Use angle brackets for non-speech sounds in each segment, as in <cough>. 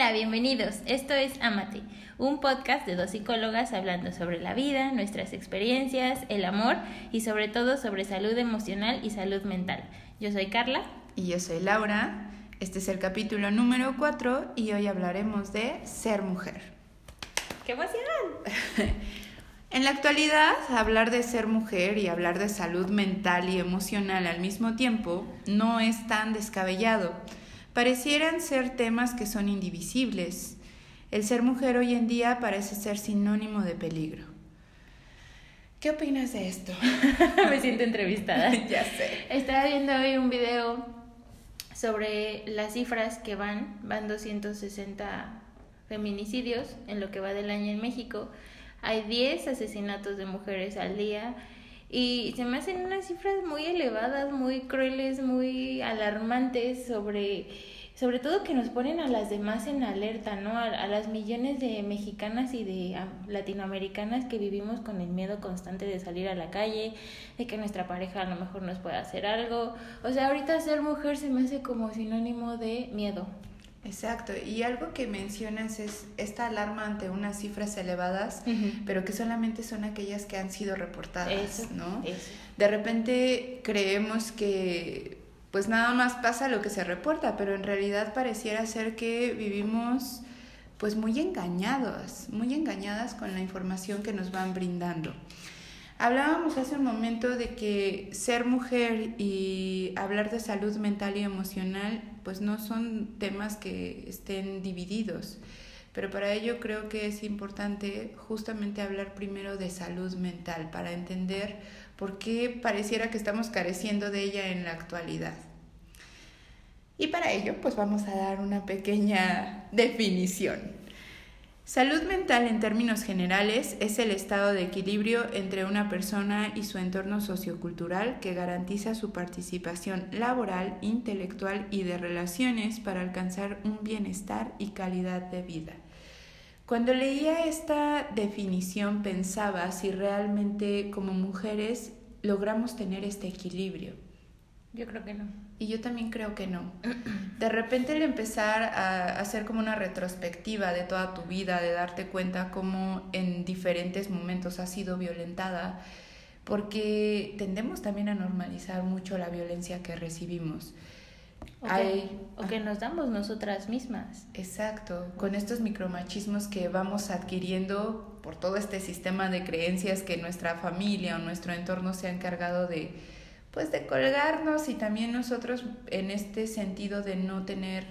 Hola, bienvenidos. Esto es Amate, un podcast de dos psicólogas hablando sobre la vida, nuestras experiencias, el amor y sobre todo sobre salud emocional y salud mental. Yo soy Carla. Y yo soy Laura. Este es el capítulo número 4 y hoy hablaremos de ser mujer. ¡Qué emoción! <laughs> en la actualidad, hablar de ser mujer y hablar de salud mental y emocional al mismo tiempo no es tan descabellado parecieran ser temas que son indivisibles. El ser mujer hoy en día parece ser sinónimo de peligro. ¿Qué opinas de esto? <laughs> Me siento entrevistada. <laughs> ya sé. Estaba viendo hoy un video sobre las cifras que van, van 260 feminicidios en lo que va del año en México. Hay 10 asesinatos de mujeres al día y se me hacen unas cifras muy elevadas, muy crueles, muy alarmantes sobre sobre todo que nos ponen a las demás en alerta, ¿no? A, las millones de mexicanas y de latinoamericanas que vivimos con el miedo constante de salir a la calle, de que nuestra pareja a lo mejor nos pueda hacer algo. O sea, ahorita ser mujer se me hace como sinónimo de miedo. Exacto, y algo que mencionas es esta alarma ante unas cifras elevadas, pero que solamente son aquellas que han sido reportadas, ¿no? De repente creemos que pues nada más pasa lo que se reporta, pero en realidad pareciera ser que vivimos pues muy engañados, muy engañadas con la información que nos van brindando. Hablábamos hace un momento de que ser mujer y hablar de salud mental y emocional pues no son temas que estén divididos, pero para ello creo que es importante justamente hablar primero de salud mental para entender por qué pareciera que estamos careciendo de ella en la actualidad. Y para ello pues vamos a dar una pequeña definición. Salud mental en términos generales es el estado de equilibrio entre una persona y su entorno sociocultural que garantiza su participación laboral, intelectual y de relaciones para alcanzar un bienestar y calidad de vida. Cuando leía esta definición pensaba si realmente como mujeres logramos tener este equilibrio. Yo creo que no. Y yo también creo que no. De repente el empezar a hacer como una retrospectiva de toda tu vida, de darte cuenta cómo en diferentes momentos has sido violentada, porque tendemos también a normalizar mucho la violencia que recibimos. O que, o que nos damos nosotras mismas. Exacto, con estos micromachismos que vamos adquiriendo por todo este sistema de creencias que nuestra familia o nuestro entorno se ha encargado de, pues de colgarnos y también nosotros en este sentido de no tener,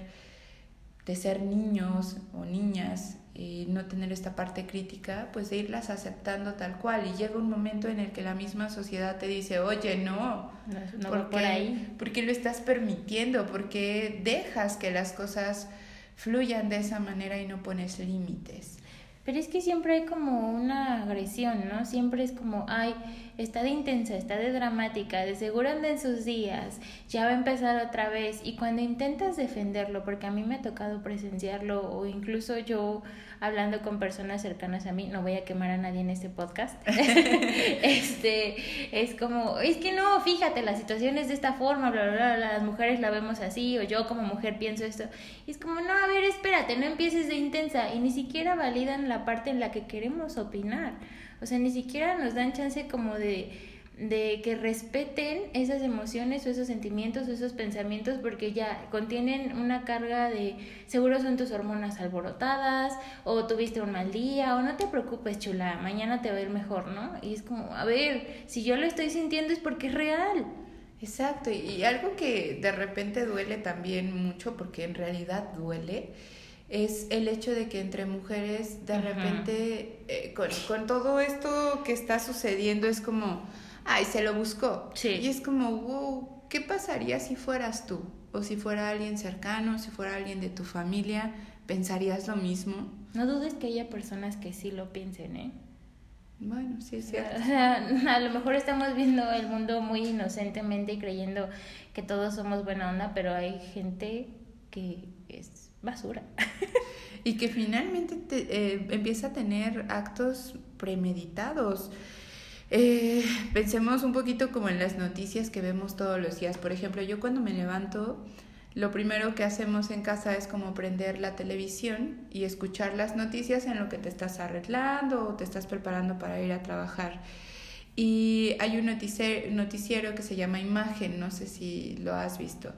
de ser niños o niñas y no tener esta parte crítica, pues de irlas aceptando tal cual. Y llega un momento en el que la misma sociedad te dice, oye, no, no, ¿por, por ahí. ¿por qué lo estás permitiendo? ¿Por qué dejas que las cosas fluyan de esa manera y no pones límites? Pero es que siempre hay como una agresión, ¿no? Siempre es como, ay, está de intensa, está de dramática, de seguro anda en sus días, ya va a empezar otra vez. Y cuando intentas defenderlo, porque a mí me ha tocado presenciarlo, o incluso yo hablando con personas cercanas a mí, no voy a quemar a nadie en este podcast, <laughs> este, es como, es que no, fíjate, la situación es de esta forma, bla, bla, bla, las mujeres la vemos así, o yo como mujer pienso esto, y es como, no, a ver, espérate, no empieces de intensa, y ni siquiera validan la parte en la que queremos opinar, o sea, ni siquiera nos dan chance como de de que respeten esas emociones o esos sentimientos o esos pensamientos porque ya contienen una carga de seguro son tus hormonas alborotadas o tuviste un mal día o no te preocupes chula, mañana te va a ir mejor, ¿no? Y es como, a ver, si yo lo estoy sintiendo es porque es real. Exacto, y algo que de repente duele también mucho porque en realidad duele es el hecho de que entre mujeres de repente eh, con, con todo esto que está sucediendo es como ay, se lo buscó. Sí. Y es como, wow, ¿qué pasaría si fueras tú? O si fuera alguien cercano, si fuera alguien de tu familia, ¿pensarías lo mismo? No dudes que haya personas que sí lo piensen, ¿eh? Bueno, sí es cierto. O <laughs> sea, a lo mejor estamos viendo el mundo muy inocentemente y creyendo que todos somos buena onda, pero hay gente que es basura. <laughs> y que finalmente eh, empieza a tener actos premeditados. Eh, pensemos un poquito como en las noticias que vemos todos los días. Por ejemplo, yo cuando me levanto, lo primero que hacemos en casa es como prender la televisión y escuchar las noticias en lo que te estás arreglando o te estás preparando para ir a trabajar. Y hay un noticiero, que se llama Imagen, no sé si lo has visto.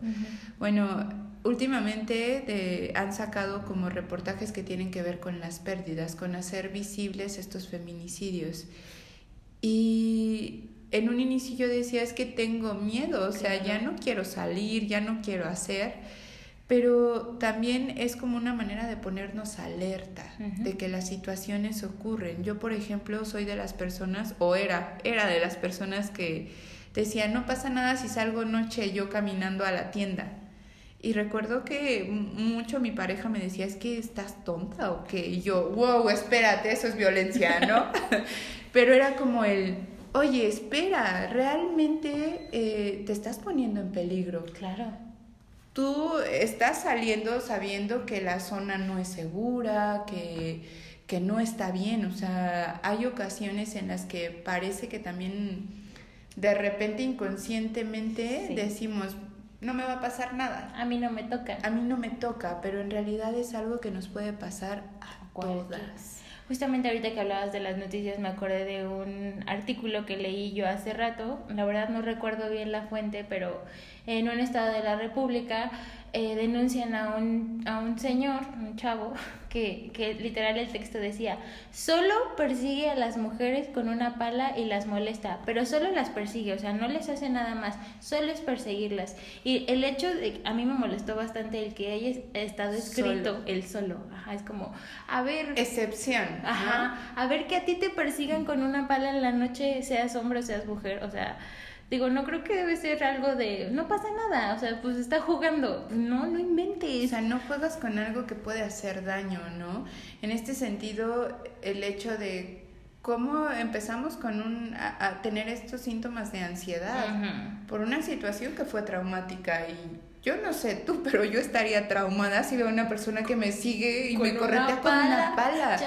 Bueno, últimamente han sacado como reportajes que tienen que ver con las pérdidas, con hacer visibles estos feminicidios. Y en un inicio yo decía, es que tengo miedo, o sea, ya no quiero salir, ya no quiero hacer, pero también es como una manera de ponernos alerta de que las situaciones ocurren. Yo, por ejemplo, soy de las personas, o era, era de las personas que decía, no pasa nada si salgo noche yo caminando a la tienda. Y recuerdo que mucho mi pareja me decía, es que estás tonta o qué. Y yo, wow, espérate, eso es violencia, ¿no? <laughs> <laughs> Pero era como el, oye, espera, realmente eh, te estás poniendo en peligro. Claro. Tú estás saliendo sabiendo que la zona no es segura, que, que no está bien. O sea, hay ocasiones en las que parece que también de repente inconscientemente decimos, no me va a pasar nada. A mí no me toca. A mí no me toca, pero en realidad es algo que nos puede pasar a todas. Justamente ahorita que hablabas de las noticias me acordé de un artículo que leí yo hace rato, la verdad no recuerdo bien la fuente, pero en un estado de la República eh, denuncian a un, a un señor, un chavo, <laughs> que, que literal el texto decía, solo persigue a las mujeres con una pala y las molesta, pero solo las persigue, o sea, no les hace nada más, solo es perseguirlas. Y el hecho de, a mí me molestó bastante el que haya estado escrito el solo, ajá, es como, a ver... Excepción. Ajá, a ver que a ti te persigan con una pala en la noche, seas hombre o seas mujer, o sea Digo, no creo que debe ser algo de, no pasa nada, o sea, pues está jugando. No, no inventes. O sea, no juegas con algo que puede hacer daño, ¿no? En este sentido, el hecho de cómo empezamos con un, a, tener estos síntomas de ansiedad por una situación que fue traumática y yo no sé tú, pero yo estaría traumada si veo una persona que me sigue y me corretea con una pala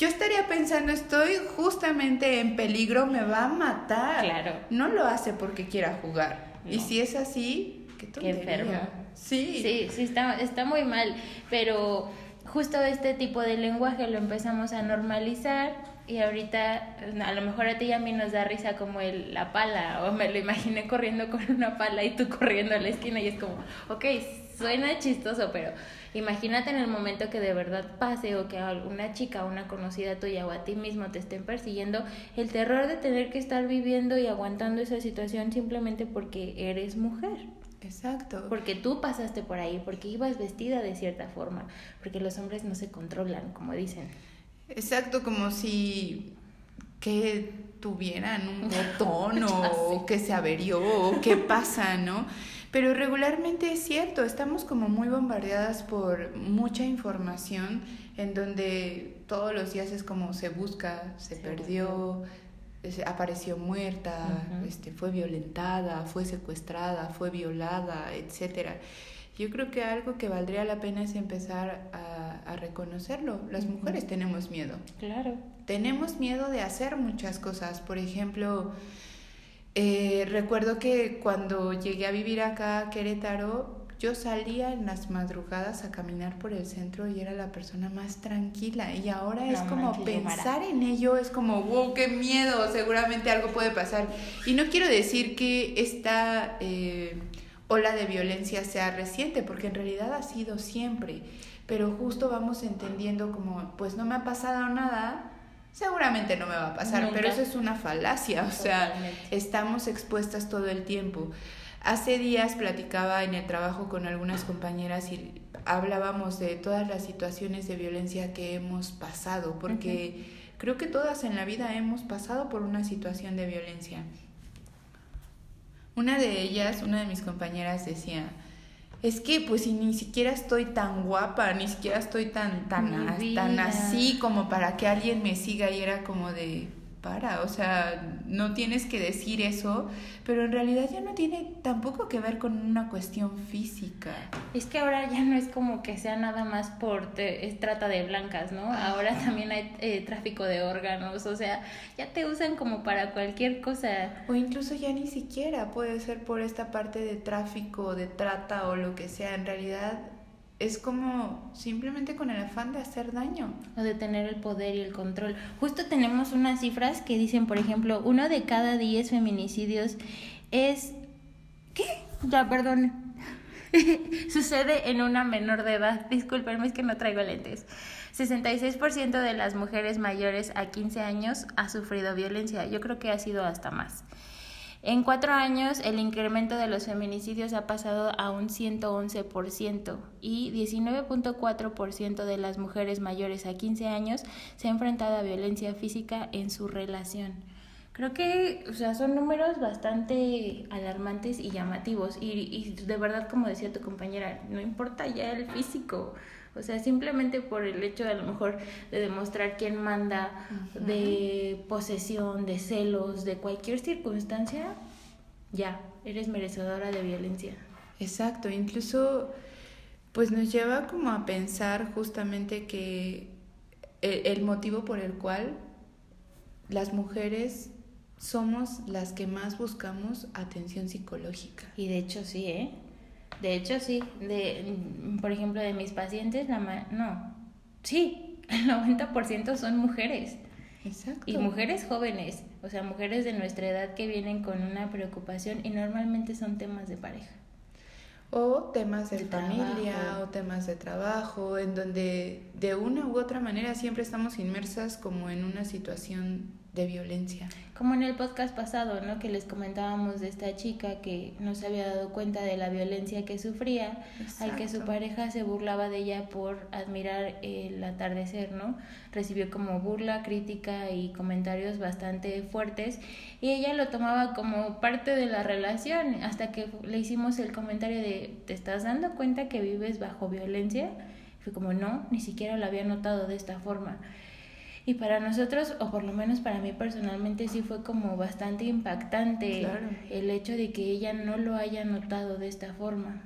yo estaría pensando, estoy justamente en peligro, me va a matar. Claro. No lo hace porque quiera jugar. Y si es así, qué tontería. Qué enfermo. Sí. Sí, sí, está, está muy mal. Pero justo este tipo de lenguaje lo empezamos a normalizar y ahorita a lo mejor a ti y a mí nos da risa como el, la pala o me lo imaginé corriendo con una pala y tú corriendo a la esquina y es como, ok, suena chistoso, pero Imagínate en el momento que de verdad pase o que alguna chica, una conocida tuya o a ti mismo te estén persiguiendo, el terror de tener que estar viviendo y aguantando esa situación simplemente porque eres mujer. Exacto. Porque tú pasaste por ahí, porque ibas vestida de cierta forma, porque los hombres no se controlan, como dicen. Exacto, como si que tuvieran un <laughs> botón o que se averió o qué pasa, ¿no? Pero regularmente es cierto, estamos como muy bombardeadas por mucha información en donde todos los días es como se busca, se, perdió, apareció muerta, este, fue violentada, fue secuestrada, fue violada, etcétera. Yo creo que algo que valdría la pena es empezar a, a reconocerlo. Las mujeres tenemos miedo. Claro. Tenemos miedo de hacer muchas cosas. Por ejemplo, eh, recuerdo que cuando llegué a vivir acá a Querétaro, yo salía en las madrugadas a caminar por el centro y era la persona más tranquila. Y ahora es como pensar en ello, es como, wow, qué miedo, seguramente algo puede pasar. Y no quiero decir que esta eh, ola de violencia sea reciente, porque en realidad ha sido siempre. Pero justo vamos entendiendo como, pues no me ha pasado nada, seguramente no me va a pasar, pero eso es una falacia, o sea, estamos expuestas todo el tiempo. Hace días platicaba en el trabajo con algunas compañeras y hablábamos de todas las situaciones de violencia que hemos pasado, porque creo que todas en la vida hemos pasado por una situación de violencia. Una de ellas, una de mis compañeras decía, es que pues si ni siquiera estoy tan guapa, ni siquiera estoy tan, tan, tan así como para que alguien me siga y era como de, para, o sea, no tienes que decir eso, pero en realidad ya no tiene tampoco que ver con una cuestión física. Es que ahora ya no es como que sea nada más por trata de blancas, ¿no? Ahora también hay eh, tráfico de órganos, o sea, ya te usan como para cualquier cosa. O incluso ya ni siquiera puede ser por esta parte de tráfico, de trata o lo que sea, en realidad es como simplemente con el afán de hacer daño. O de tener el poder y el control. Justo tenemos unas cifras que dicen, por ejemplo, uno de cada diez feminicidios es... ¿Qué? Ya, perdón. <laughs> Sucede en una menor de edad. Disculpenme, es que no traigo lentes. 66% de las mujeres mayores a 15 años ha sufrido violencia. Yo creo que ha sido hasta más. En cuatro años, el incremento de los feminicidios ha pasado a un 111% y 19.4% de las mujeres mayores a 15 años se ha enfrentado a violencia física en su relación. Creo que, o sea, son números bastante alarmantes y llamativos. Y, y de verdad, como decía tu compañera, no importa ya el físico. O sea, simplemente por el hecho de a lo mejor de demostrar quién manda, de posesión, de celos, de cualquier circunstancia, ya, eres merecedora de violencia. Exacto, incluso pues nos lleva como a pensar justamente que el, el motivo por el cual las mujeres somos las que más buscamos atención psicológica. Y de hecho sí, ¿eh? De hecho, sí. De, por ejemplo, de mis pacientes, la no. Sí, el 90% son mujeres. Exacto. Y mujeres jóvenes, o sea, mujeres de nuestra edad que vienen con una preocupación y normalmente son temas de pareja. O temas de, familia, o temas de trabajo, en donde de una u otra manera siempre estamos inmersas como en una situación de violencia. Como en el podcast pasado, ¿no? Que les comentábamos de esta chica que no se había dado cuenta de la violencia que sufría, al que su pareja se burlaba de ella por admirar el atardecer, ¿no? Recibió como burla, crítica y comentarios bastante fuertes y ella lo tomaba como parte de la relación hasta que le hicimos el comentario de ¿te estás dando cuenta que vives bajo violencia? Fue como no, ni siquiera lo había notado de esta forma. Y para nosotros, o por lo menos para mí personalmente, sí fue como bastante impactante el hecho de que ella no lo haya notado de esta forma.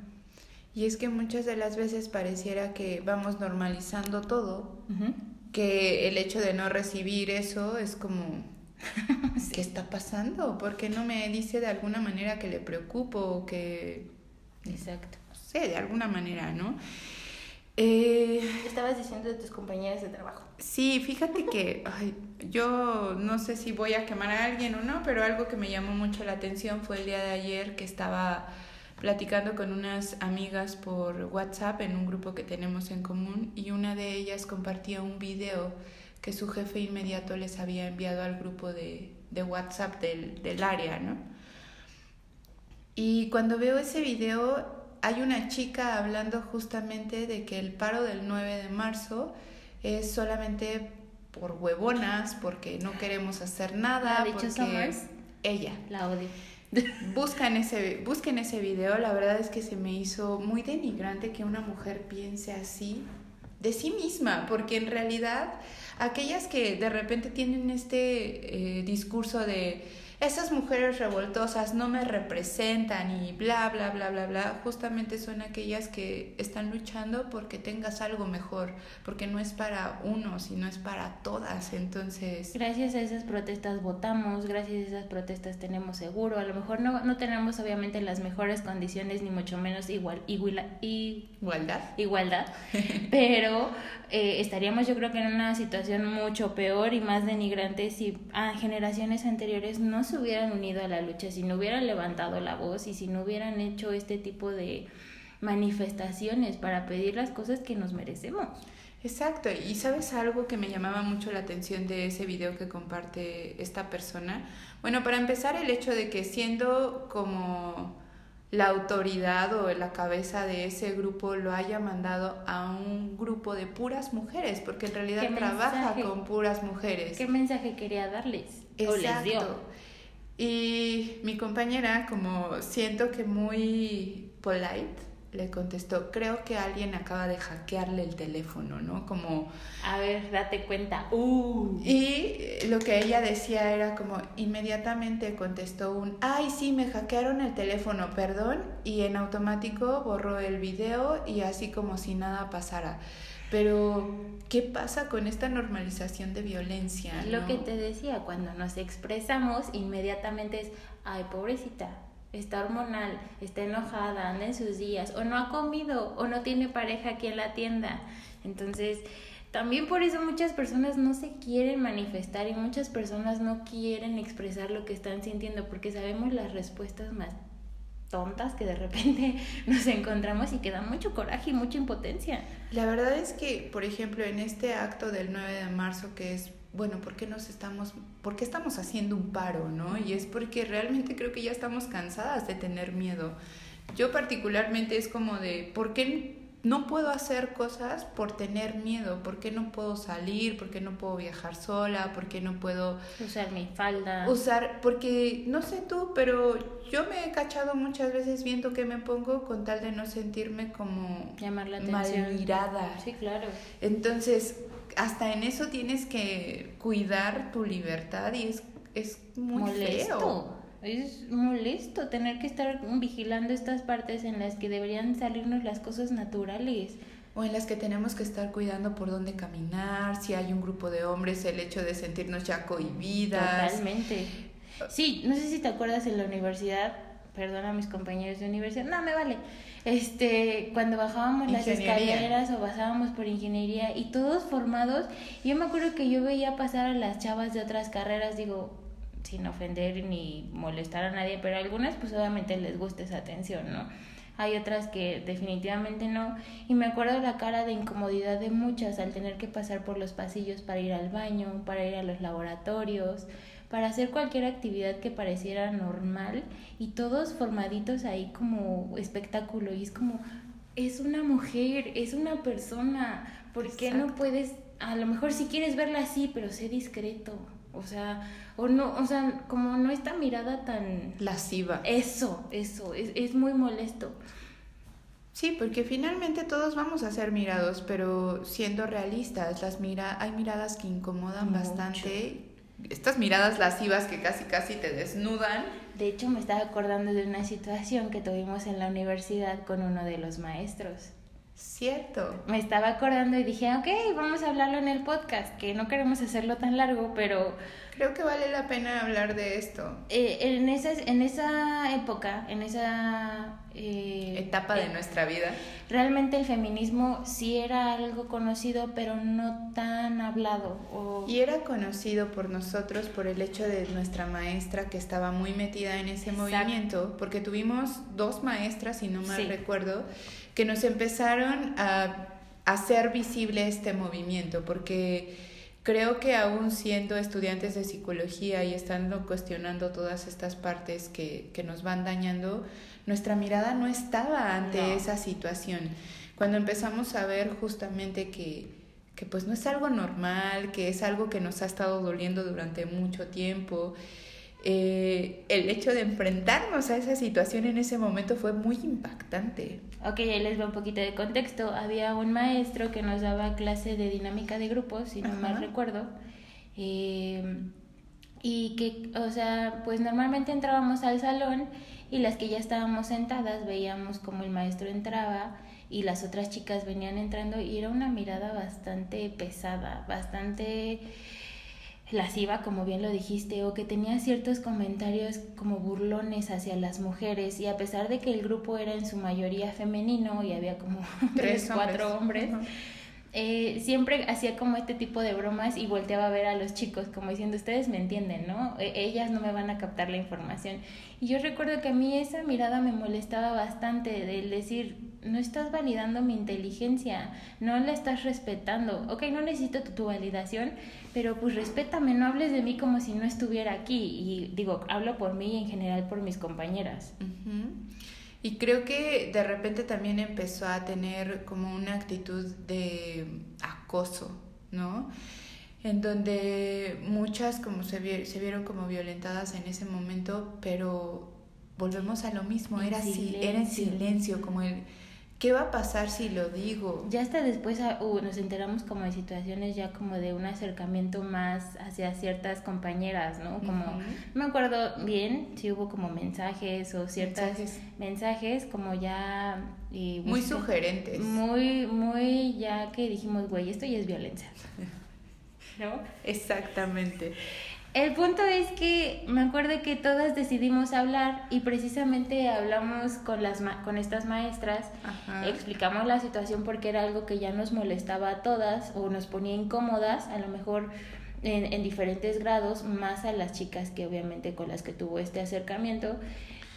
Y es que muchas de las veces pareciera que vamos normalizando todo, que el hecho de no recibir eso es como, <laughs> ¿qué está pasando? ¿Por qué no me dice de alguna manera que le preocupo o que... Exacto. No sé, de alguna manera, ¿no? Eh, Estabas diciendo de tus compañeras de trabajo. Sí, fíjate que yo no sé si voy a quemar a alguien o no, pero algo que me llamó mucho la atención fue el día de ayer que estaba platicando con unas amigas por WhatsApp en un grupo que tenemos en común y una de ellas compartía un video que su jefe inmediato les había enviado al grupo de, de WhatsApp del, del área, ¿no? Y cuando veo ese video hay una chica hablando justamente de que el paro del 9 de marzo es solamente por huevonas, porque no queremos hacer nada. ¿La porque Ella. La odio. <laughs> <laughs> Buscan ese, busquen ese video, la verdad es que se me hizo muy denigrante que una mujer piense así de sí misma, porque en realidad aquellas que de repente tienen este eh, discurso de esas mujeres revoltosas no me representan y bla, bla, bla, bla, bla, justamente son aquellas que están luchando porque tengas algo mejor, porque no es para uno, sino es para todas. Entonces... Gracias a esas protestas votamos, gracias a esas protestas tenemos seguro, a lo mejor no, no tenemos obviamente las mejores condiciones, ni mucho menos igual, igual, igualdad. Igualdad, <laughs> pero eh, estaríamos yo creo que en una situación mucho peor y más denigrante si a generaciones anteriores no se hubieran unido a la lucha, si no hubieran levantado la voz y si no hubieran hecho este tipo de manifestaciones para pedir las cosas que nos merecemos. Exacto, y sabes algo que me llamaba mucho la atención de ese video que comparte esta persona. Bueno, para empezar, el hecho de que siendo como la autoridad o la cabeza de ese grupo lo haya mandado a un grupo de puras mujeres, porque en realidad trabaja con puras mujeres. ¿Qué mensaje quería darles? Exacto. Y mi compañera, como siento que muy polite, le contestó, creo que alguien acaba de hackearle el teléfono, ¿no? Como... A ver, date cuenta. Uh. Y lo que ella decía era como inmediatamente contestó un, ay, sí, me hackearon el teléfono, perdón, y en automático borró el video y así como si nada pasara. Pero, ¿qué pasa con esta normalización de violencia? Lo que te decía, cuando nos expresamos, inmediatamente es, ay, pobrecita, está hormonal, está enojada, anda en sus días, o no ha comido, o no tiene pareja aquí en la tienda. Entonces, también por eso muchas personas no se quieren manifestar y muchas personas no quieren expresar lo que están sintiendo porque sabemos las respuestas más tontas que de repente <laughs> nos encontramos y que da mucho coraje y mucha impotencia. La verdad es que, por ejemplo, en este acto del 9 de marzo que es bueno, ¿por qué nos estamos, por qué estamos haciendo un paro, no? Y es porque realmente creo que ya estamos cansadas de tener miedo. Yo particularmente es como de, ¿por qué no puedo hacer cosas por tener miedo, por qué no puedo salir, por qué no puedo viajar sola, por qué no puedo usar mi falda. Usar, porque no sé tú, pero yo me he cachado muchas veces viendo que me pongo con tal de no sentirme como llamar la atención. mal mirada. Sí, claro. Entonces, hasta en eso tienes que cuidar tu libertad y es es muy Molesto. feo. Es molesto tener que estar vigilando estas partes en las que deberían salirnos las cosas naturales. O en las que tenemos que estar cuidando por dónde caminar, si hay un grupo de hombres, el hecho de sentirnos ya cohibidas. Totalmente. Sí, no sé si te acuerdas en la universidad, perdona a mis compañeros de universidad, no, me vale. Este, cuando bajábamos las escaleras o pasábamos por ingeniería y todos formados, yo me acuerdo que yo veía pasar a las chavas de otras carreras, digo, sin ofender ni molestar a nadie, pero a algunas pues obviamente les gusta esa atención, ¿no? Hay otras que definitivamente no. Y me acuerdo la cara de incomodidad de muchas al tener que pasar por los pasillos para ir al baño, para ir a los laboratorios, para hacer cualquier actividad que pareciera normal y todos formaditos ahí como espectáculo. Y es como, es una mujer, es una persona, ¿por qué no puedes, a lo mejor si quieres verla así, pero sé discreto? O sea, o no, o sea, como no esta mirada tan lasciva. Eso, eso, es, es muy molesto. Sí, porque finalmente todos vamos a ser mirados, pero siendo realistas, las mira hay miradas que incomodan bastante. Estas miradas lascivas que casi casi te desnudan. De hecho, me estaba acordando de una situación que tuvimos en la universidad con uno de los maestros. Cierto. Me estaba acordando y dije, ok, vamos a hablarlo en el podcast, que no queremos hacerlo tan largo, pero... Creo que vale la pena hablar de esto. Eh, en, esa, en esa época, en esa... Eh, Etapa de eh, nuestra vida. Realmente el feminismo sí era algo conocido, pero no tan hablado. O... Y era conocido por nosotros por el hecho de nuestra maestra que estaba muy metida en ese movimiento, porque tuvimos dos maestras, si no mal recuerdo, que nos empezaron a hacer visible este movimiento, porque creo que aún siendo estudiantes de psicología y estando cuestionando todas estas partes que, que nos van dañando, nuestra mirada no estaba ante esa situación. Cuando empezamos a ver justamente que, que pues no es algo normal, que es algo que nos ha estado doliendo durante mucho tiempo, eh, el hecho de enfrentarnos a esa situación en ese momento fue muy impactante. Ok, ahí les doy un poquito de contexto. Había un maestro que nos daba clase de dinámica de grupos, si no mal recuerdo. Eh, y que, o sea, pues normalmente entrábamos al salón y las que ya estábamos sentadas veíamos como el maestro entraba y las otras chicas venían entrando y era una mirada bastante pesada, bastante lasciva, como bien lo dijiste, o que tenía ciertos comentarios como burlones hacia las mujeres, y a pesar de que el grupo era en su mayoría femenino y había como <laughs> tres, cuatro hombres, eh, siempre hacía como este tipo de bromas y volteaba a ver a los chicos como diciendo, ustedes me entienden, ¿no? E, ellas no me van a captar la información. Y yo recuerdo que a mí esa mirada me molestaba bastante, del decir, no estás validando mi inteligencia, no la estás respetando. Ok, no necesito tu, validación, pero pues respétame, no hables de mí como si no estuviera aquí. Y digo, hablo por mí y en general por mis compañeras. Y creo que de repente también empezó a tener como una actitud de acoso, ¿no? En donde muchas como se, se vieron como violentadas en ese momento, pero volvemos a lo mismo, era, era en silencio, como el ¿Qué va a pasar si lo digo? Ya hasta después ah, uh, nos enteramos como de situaciones ya como de un acercamiento más hacia ciertas compañeras, ¿no? Como, no me acuerdo bien si hubo como mensajes o ciertos mensajes, como ya... muy sugerentes. Muy, muy ya que dijimos, güey, esto ya es violencia. <laughs> ¿No? Exactamente. El punto es que me acuerdo que todas decidimos hablar y precisamente hablamos con, las con estas maestras, explicamos la situación porque era algo que ya nos molestaba a todas o nos ponía incómodas, a lo mejor en, en diferentes grados, más a las chicas que obviamente con las que tuvo este acercamiento.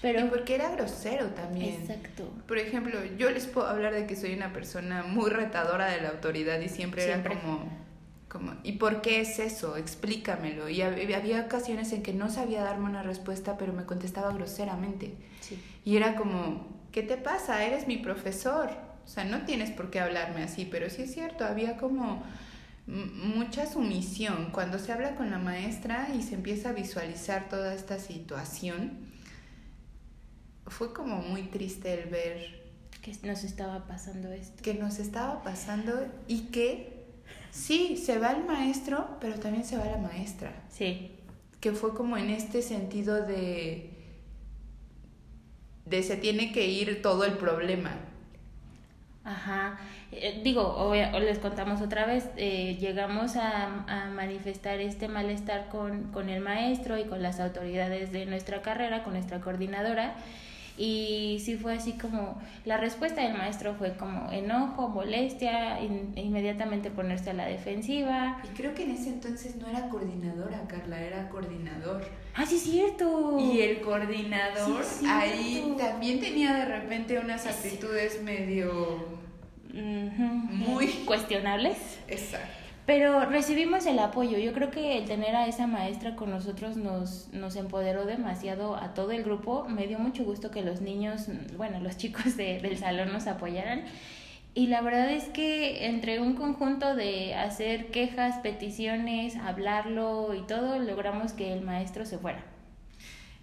Pero... Y porque era grosero también. Exacto. Por ejemplo, yo les puedo hablar de que soy una persona muy retadora de la autoridad y siempre, siempre. era como como, ¿Y por qué es eso? Explícamelo. Y había ocasiones en que no sabía darme una respuesta, pero me contestaba groseramente. Y era como, ¿qué te pasa? Eres mi profesor. O sea, no tienes por qué hablarme así, pero sí es cierto, había como mucha sumisión. Cuando se habla con la maestra y se empieza a visualizar toda esta situación, fue como muy triste el ver que nos estaba pasando esto. Que nos estaba pasando y que Sí, se va el maestro, pero también se va la maestra. Sí. Que fue como en este sentido de de se tiene que ir todo el problema. Ajá. Eh, digo, les contamos otra vez, eh, llegamos a, a, manifestar este malestar con, con el maestro y con las autoridades de nuestra carrera, con nuestra coordinadora y sí fue así como, la respuesta del maestro fue como enojo, molestia, inmediatamente ponerse a la defensiva. Y creo que en ese entonces no era coordinadora, Carla, era coordinador. Ah, sí, es cierto. Y el coordinador ahí también tenía de repente unas actitudes medio... muy cuestionables. Exacto. Pero recibimos el apoyo. Yo creo que el tener a esa maestra con nosotros nos, nos empoderó demasiado a todo el grupo. Me dio mucho gusto que los niños, bueno, los chicos de, del salón nos apoyaran. Y la verdad es que entre un conjunto de hacer quejas, peticiones, hablarlo y todo, logramos que el maestro se fuera.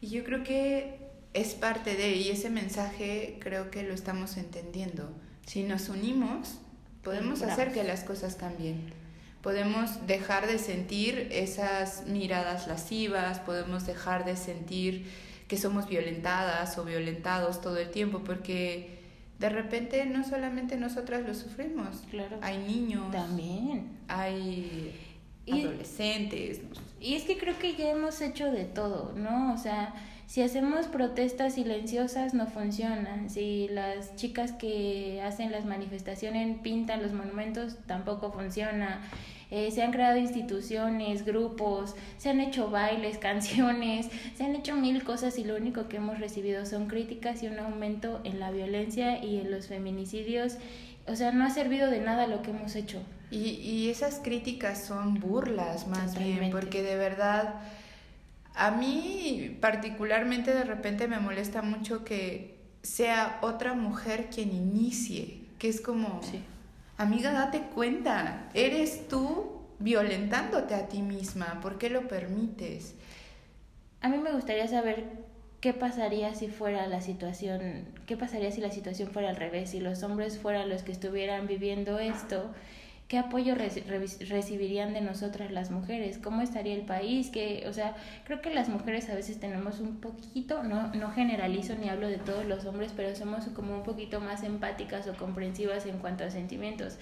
Y yo creo que es parte de, y ese mensaje creo que lo estamos entendiendo. Si nos unimos, podemos hacer que las cosas cambien podemos dejar de sentir esas miradas lascivas, podemos dejar de sentir que somos violentadas o violentados todo el tiempo, porque de repente no solamente nosotras lo sufrimos, claro. hay niños, también, hay adolescentes. Y es que creo que ya hemos hecho de todo, ¿no? O sea, si hacemos protestas silenciosas no funcionan, si las chicas que hacen las manifestaciones pintan los monumentos tampoco funciona. Eh, se han creado instituciones, grupos, se han hecho bailes, <laughs> canciones, se han hecho mil cosas y lo único que hemos recibido son críticas y un aumento en la violencia y en los feminicidios. O sea, no ha servido de nada lo que hemos hecho. Y, y esas críticas son burlas más bien, porque de verdad... A mí particularmente de repente me molesta mucho que sea otra mujer quien inicie, que es como, Amiga, date cuenta, eres tú violentándote a ti misma, ¿por qué lo permites? A mí me gustaría saber qué pasaría si fuera la situación, qué pasaría si la situación fuera al revés, si los hombres fueran los que estuvieran viviendo esto ¿Qué apoyo recibirían de nosotras las mujeres? ¿Cómo estaría el país? Que, o sea, creo que las mujeres a veces tenemos un poquito, no, no generalizo ni hablo de todos los hombres, pero somos como un poquito más empáticas o comprensivas en cuanto a sentimientos.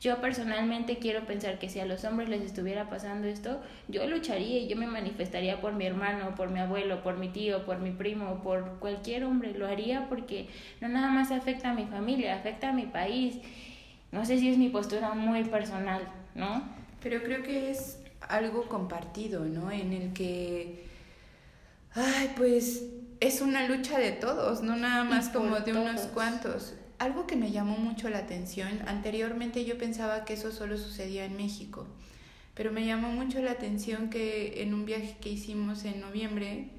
Yo personalmente quiero pensar que si a los hombres les estuviera pasando esto, yo lucharía y yo me manifestaría por mi hermano, por mi abuelo, por mi tío, por mi primo, por cualquier hombre. Lo haría porque no nada más afecta a mi familia, afecta a mi país no sé si es mi postura muy personal, ¿no? Pero creo que es algo compartido, ¿no? En el que, ay, pues es una lucha de todos, no nada más como de unos cuantos. Algo que me llamó mucho la atención, anteriormente yo pensaba que eso solo sucedía en México, pero me llamó mucho la atención que en un viaje que hicimos en noviembre,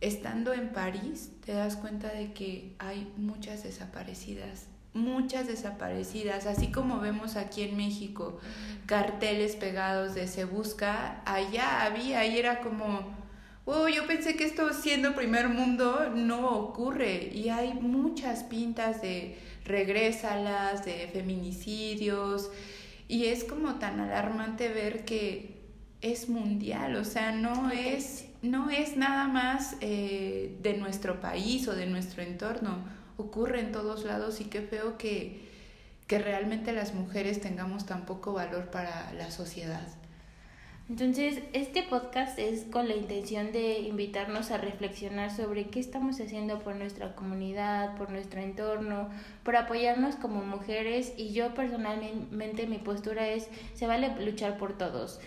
estando en París, te das cuenta de que hay muchas desaparecidas muchas desaparecidas, así como vemos aquí en México carteles pegados de se busca, allá había y era como, oh, yo pensé que esto siendo primer mundo no ocurre y hay muchas pintas de regrésalas, de feminicidios, y es como tan alarmante ver que es mundial, o sea, no es, no es nada más eh, de nuestro país o de nuestro entorno, ocurre en todos lados y qué feo que, que realmente las mujeres tengamos tan poco valor para la sociedad. Entonces, este podcast es con la intención de invitarnos a reflexionar sobre qué estamos haciendo por nuestra comunidad, por nuestro entorno, por apoyarnos como mujeres y yo personalmente mi postura es, se vale luchar por todos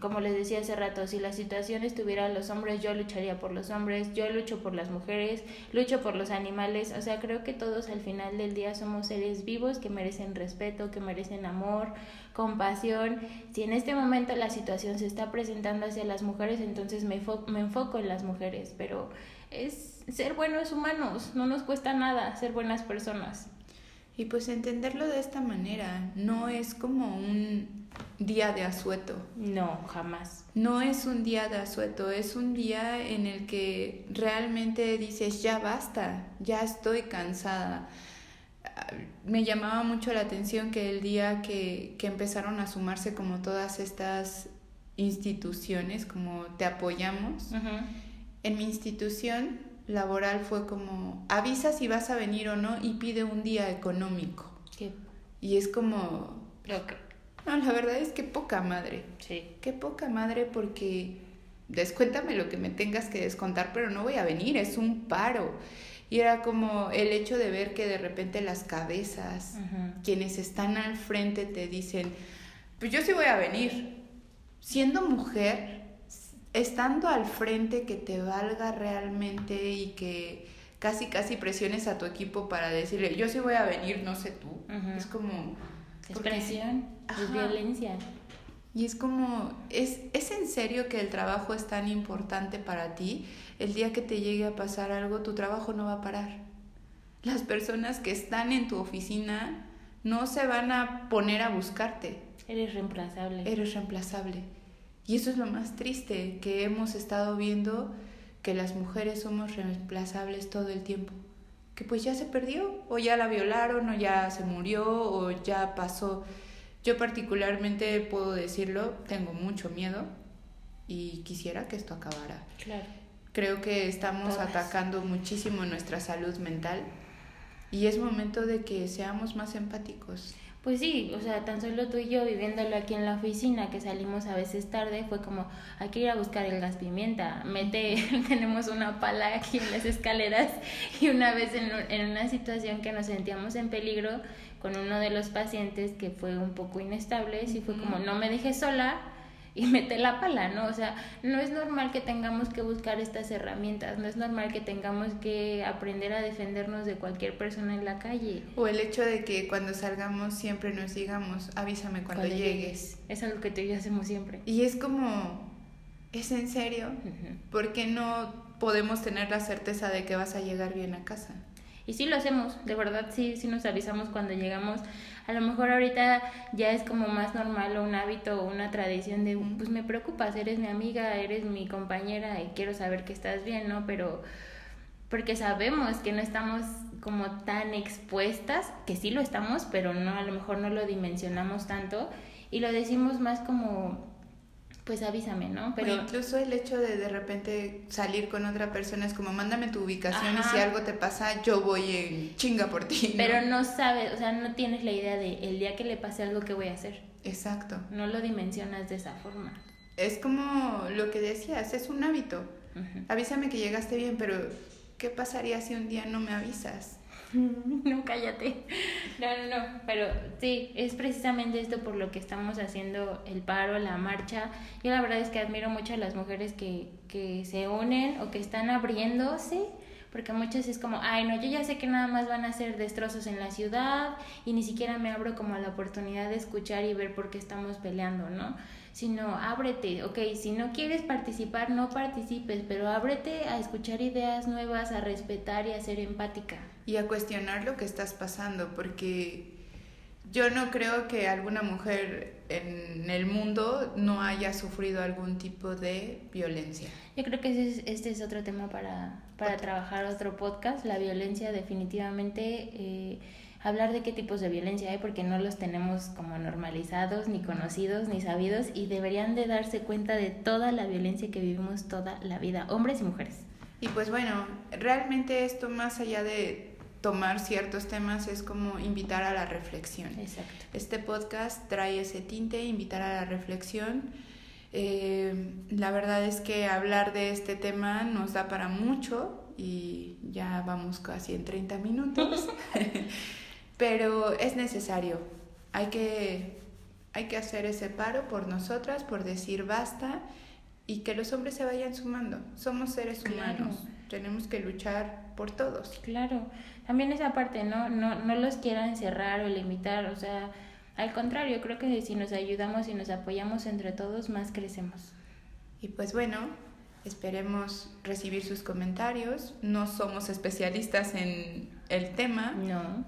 como les decía hace rato, si la situación estuviera los hombres, yo lucharía por los hombres, yo lucho por las mujeres, lucho por los animales, o sea, creo que todos al final del día somos seres vivos que merecen respeto, que merecen amor, compasión. Si en este momento la situación se está presentando hacia las mujeres, entonces me, me enfoco en las mujeres, pero es ser buenos humanos, no nos cuesta nada ser buenas personas. Y pues entenderlo de esta manera, no es como un día de asueto. No, jamás. No es un día de asueto, es un día en el que realmente dices, ya basta, ya estoy cansada. Me llamaba mucho la atención que el día que, que empezaron a sumarse como todas estas instituciones, como te apoyamos, en mi institución laboral fue como, avisa si vas a venir o no y pide un día económico. ¿Qué? Y es como... No, la verdad es que poca madre. Sí. Qué poca madre porque descuéntame lo que me tengas que descontar, pero no voy a venir, es un paro. Y era como el hecho de ver que de repente las cabezas, quienes están al frente te dicen, pues yo sí voy a venir. Siendo mujer, estando al frente que te valga realmente y que casi casi presiones a tu equipo para decirle, yo sí voy a venir, no sé tú. Es como... Es presión, es violencia. Y es como, ¿es, ¿es en serio que el trabajo es tan importante para ti? El día que te llegue a pasar algo, tu trabajo no va a parar. Las personas que están en tu oficina no se van a poner a buscarte. Eres reemplazable. Eres reemplazable. Y eso es lo más triste, que hemos estado viendo que las mujeres somos reemplazables todo el tiempo. Que pues ya se perdió, o ya la violaron, o ya se murió, o ya pasó. Yo particularmente puedo decirlo, tengo mucho miedo y quisiera que esto acabara. Claro. Creo que estamos atacando muchísimo nuestra salud mental y es momento de que seamos más empáticos. Pues sí, o sea, tan solo tú y yo viviéndolo aquí en la oficina, que salimos a veces tarde, fue como, hay que ir a buscar el gas pimienta, mete, <laughs> tenemos una pala aquí en las escaleras <laughs> y una vez en, en una situación que nos sentíamos en peligro con uno de los pacientes que fue un poco inestable, y fue como, no me dejes sola, y mete la pala, ¿no? O sea, no es normal que tengamos que buscar estas herramientas, no es normal que tengamos que aprender a defendernos de cualquier persona en la calle. O el hecho de que cuando salgamos siempre nos digamos, avísame cuando, llegues. Es algo que tú y yo hacemos siempre. Y es como, ¿es en serio? ¿Por qué no podemos tener la certeza de que vas a llegar bien a casa? Y sí lo hacemos, de verdad sí, sí nos avisamos cuando llegamos. A lo mejor ahorita ya es como más normal o un hábito o una tradición de, pues me preocupas, eres mi amiga, eres mi compañera y quiero saber que estás bien, ¿no? Pero porque sabemos que no estamos como tan expuestas, que sí lo estamos, pero no, a lo mejor no lo dimensionamos tanto y lo decimos más como pues avísame, ¿no? Pero incluso el hecho de de repente salir con otra persona es como mándame tu ubicación y si algo te pasa yo voy en chinga por ti. Pero no sabes, o sea, no tienes la idea de el día que le pase algo qué voy a hacer. Exacto. No lo dimensionas de esa forma. Es como lo que decías, es un hábito. Avísame que llegaste bien, pero ¿qué pasaría si un día no me avisas? <laughs> no, cállate. No, no, no, pero sí, es precisamente esto por lo que estamos haciendo el paro, la marcha. Yo la verdad es que admiro mucho a las mujeres que, que se unen o que están abriéndose, porque muchas es como, ay, no, yo ya sé que nada más van a ser destrozos en la ciudad y ni siquiera me abro como la oportunidad de escuchar y ver por qué estamos peleando, ¿no? Sino ábrete, ok, si no quieres participar, no participes, pero ábrete a escuchar ideas nuevas, a respetar y a ser empática. Y a cuestionar lo que estás pasando, porque yo no creo que alguna mujer en el mundo no haya sufrido algún tipo de violencia. Yo creo que este es otro tema para, para trabajar otro podcast. La violencia definitivamente... Eh, hablar de qué tipos de violencia hay porque no los tenemos como normalizados, ni conocidos, ni sabidos y deberían de darse cuenta de toda la violencia que vivimos toda la vida, hombres y mujeres. Y pues bueno, realmente esto más allá de tomar ciertos temas es como invitar a la reflexión. Exacto. Este podcast trae ese tinte, invitar a la reflexión. Eh, la verdad es que hablar de este tema nos da para mucho y ya vamos casi en 30 minutos. <laughs> Pero es necesario. Hay que, hay que hacer ese paro por nosotras, por decir basta y que los hombres se vayan sumando. Somos seres humanos. Tenemos que luchar por todos. Claro. También esa parte, ¿no? No, no los quieran cerrar o limitar. O sea, al contrario, creo que si nos ayudamos y nos apoyamos entre todos, más crecemos. Y pues bueno, esperemos recibir sus comentarios. No somos especialistas en el tema,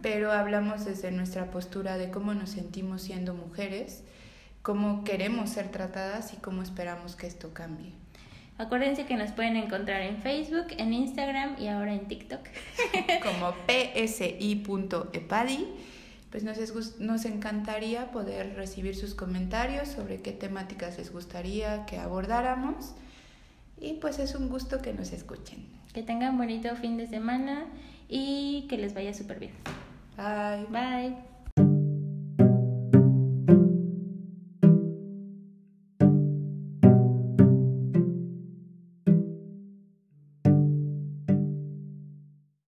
pero hablamos desde nuestra postura de cómo nos sentimos siendo mujeres, cómo queremos ser tratadas y cómo esperamos que esto cambie. Acuérdense que nos pueden encontrar en Facebook, en Instagram y ahora en TikTok. <laughs> Como psi.epadi. Pues nos, nos encantaría poder recibir sus comentarios sobre qué temáticas les gustaría que abordáramos. Y pues es un gusto que nos escuchen. Que tengan bonito fin de semana y que les vaya súper bien. Bye. Bye.